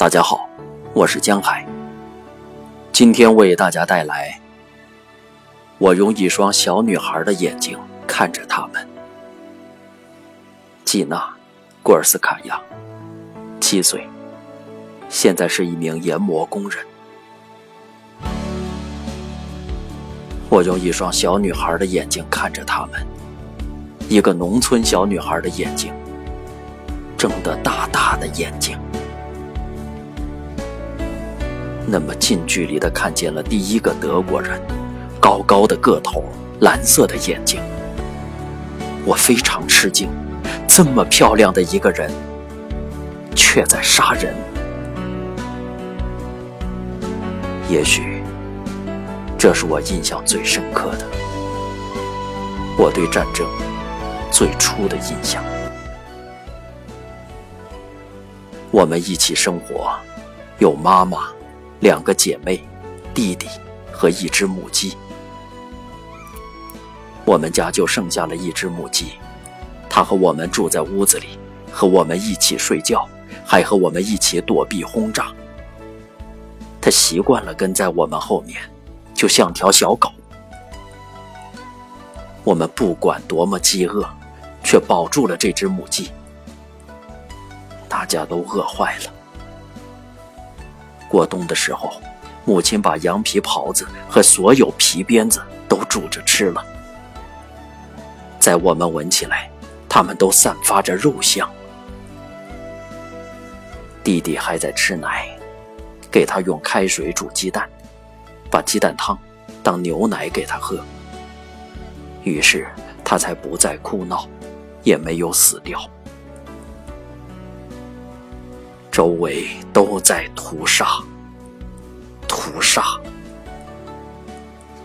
大家好，我是江海。今天为大家带来：我用一双小女孩的眼睛看着他们。季娜·古尔斯卡娅，七岁，现在是一名研磨工人。我用一双小女孩的眼睛看着他们，一个农村小女孩的眼睛，睁得大大的眼睛。那么近距离的看见了第一个德国人，高高的个头，蓝色的眼睛。我非常吃惊，这么漂亮的一个人，却在杀人。也许，这是我印象最深刻的，我对战争最初的印象。我们一起生活，有妈妈。两个姐妹，弟弟和一只母鸡。我们家就剩下了一只母鸡，它和我们住在屋子里，和我们一起睡觉，还和我们一起躲避轰炸。它习惯了跟在我们后面，就像条小狗。我们不管多么饥饿，却保住了这只母鸡。大家都饿坏了。过冬的时候，母亲把羊皮袍子和所有皮鞭子都煮着吃了。在我们闻起来，它们都散发着肉香。弟弟还在吃奶，给他用开水煮鸡蛋，把鸡蛋汤当牛奶给他喝。于是他才不再哭闹，也没有死掉。周围都在屠杀，屠杀，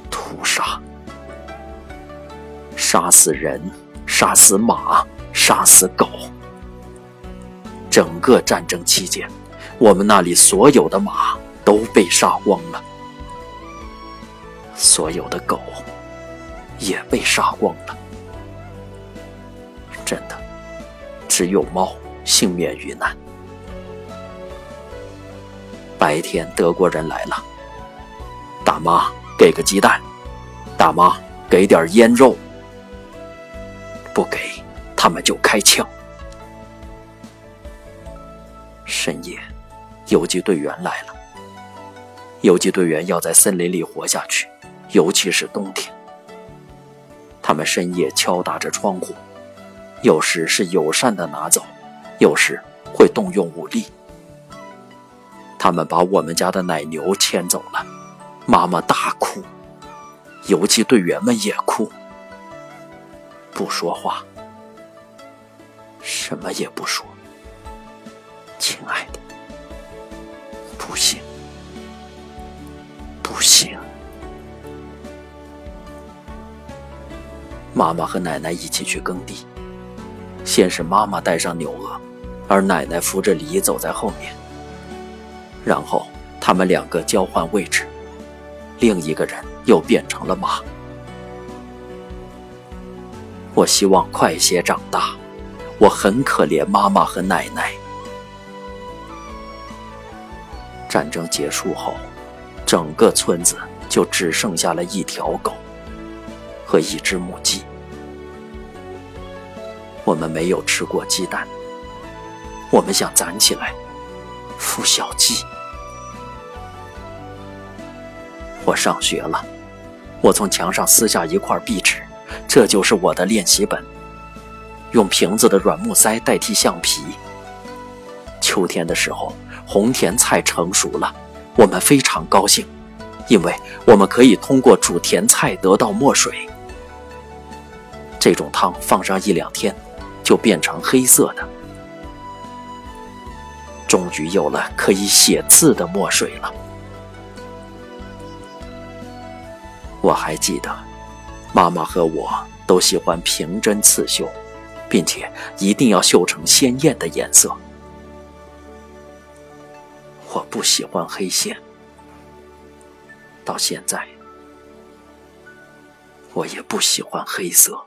屠杀，杀死人，杀死马，杀死狗。整个战争期间，我们那里所有的马都被杀光了，所有的狗也被杀光了。真的，只有猫幸免于难。白天，德国人来了。大妈，给个鸡蛋。大妈，给点腌肉。不给，他们就开枪。深夜，游击队员来了。游击队员要在森林里活下去，尤其是冬天。他们深夜敲打着窗户，有时是友善的拿走，有时会动用武力。他们把我们家的奶牛牵走了，妈妈大哭，游击队员们也哭，不说话，什么也不说。亲爱的，不行，不行。妈妈和奶奶一起去耕地，先是妈妈带上牛轭，而奶奶扶着犁走在后面。然后他们两个交换位置，另一个人又变成了马。我希望快些长大，我很可怜妈妈和奶奶。战争结束后，整个村子就只剩下了一条狗和一只母鸡。我们没有吃过鸡蛋，我们想攒起来孵小鸡。我上学了，我从墙上撕下一块壁纸，这就是我的练习本。用瓶子的软木塞代替橡皮。秋天的时候，红甜菜成熟了，我们非常高兴，因为我们可以通过煮甜菜得到墨水。这种汤放上一两天，就变成黑色的。终于有了可以写字的墨水了。我还记得，妈妈和我都喜欢平针刺绣，并且一定要绣成鲜艳的颜色。我不喜欢黑线，到现在，我也不喜欢黑色。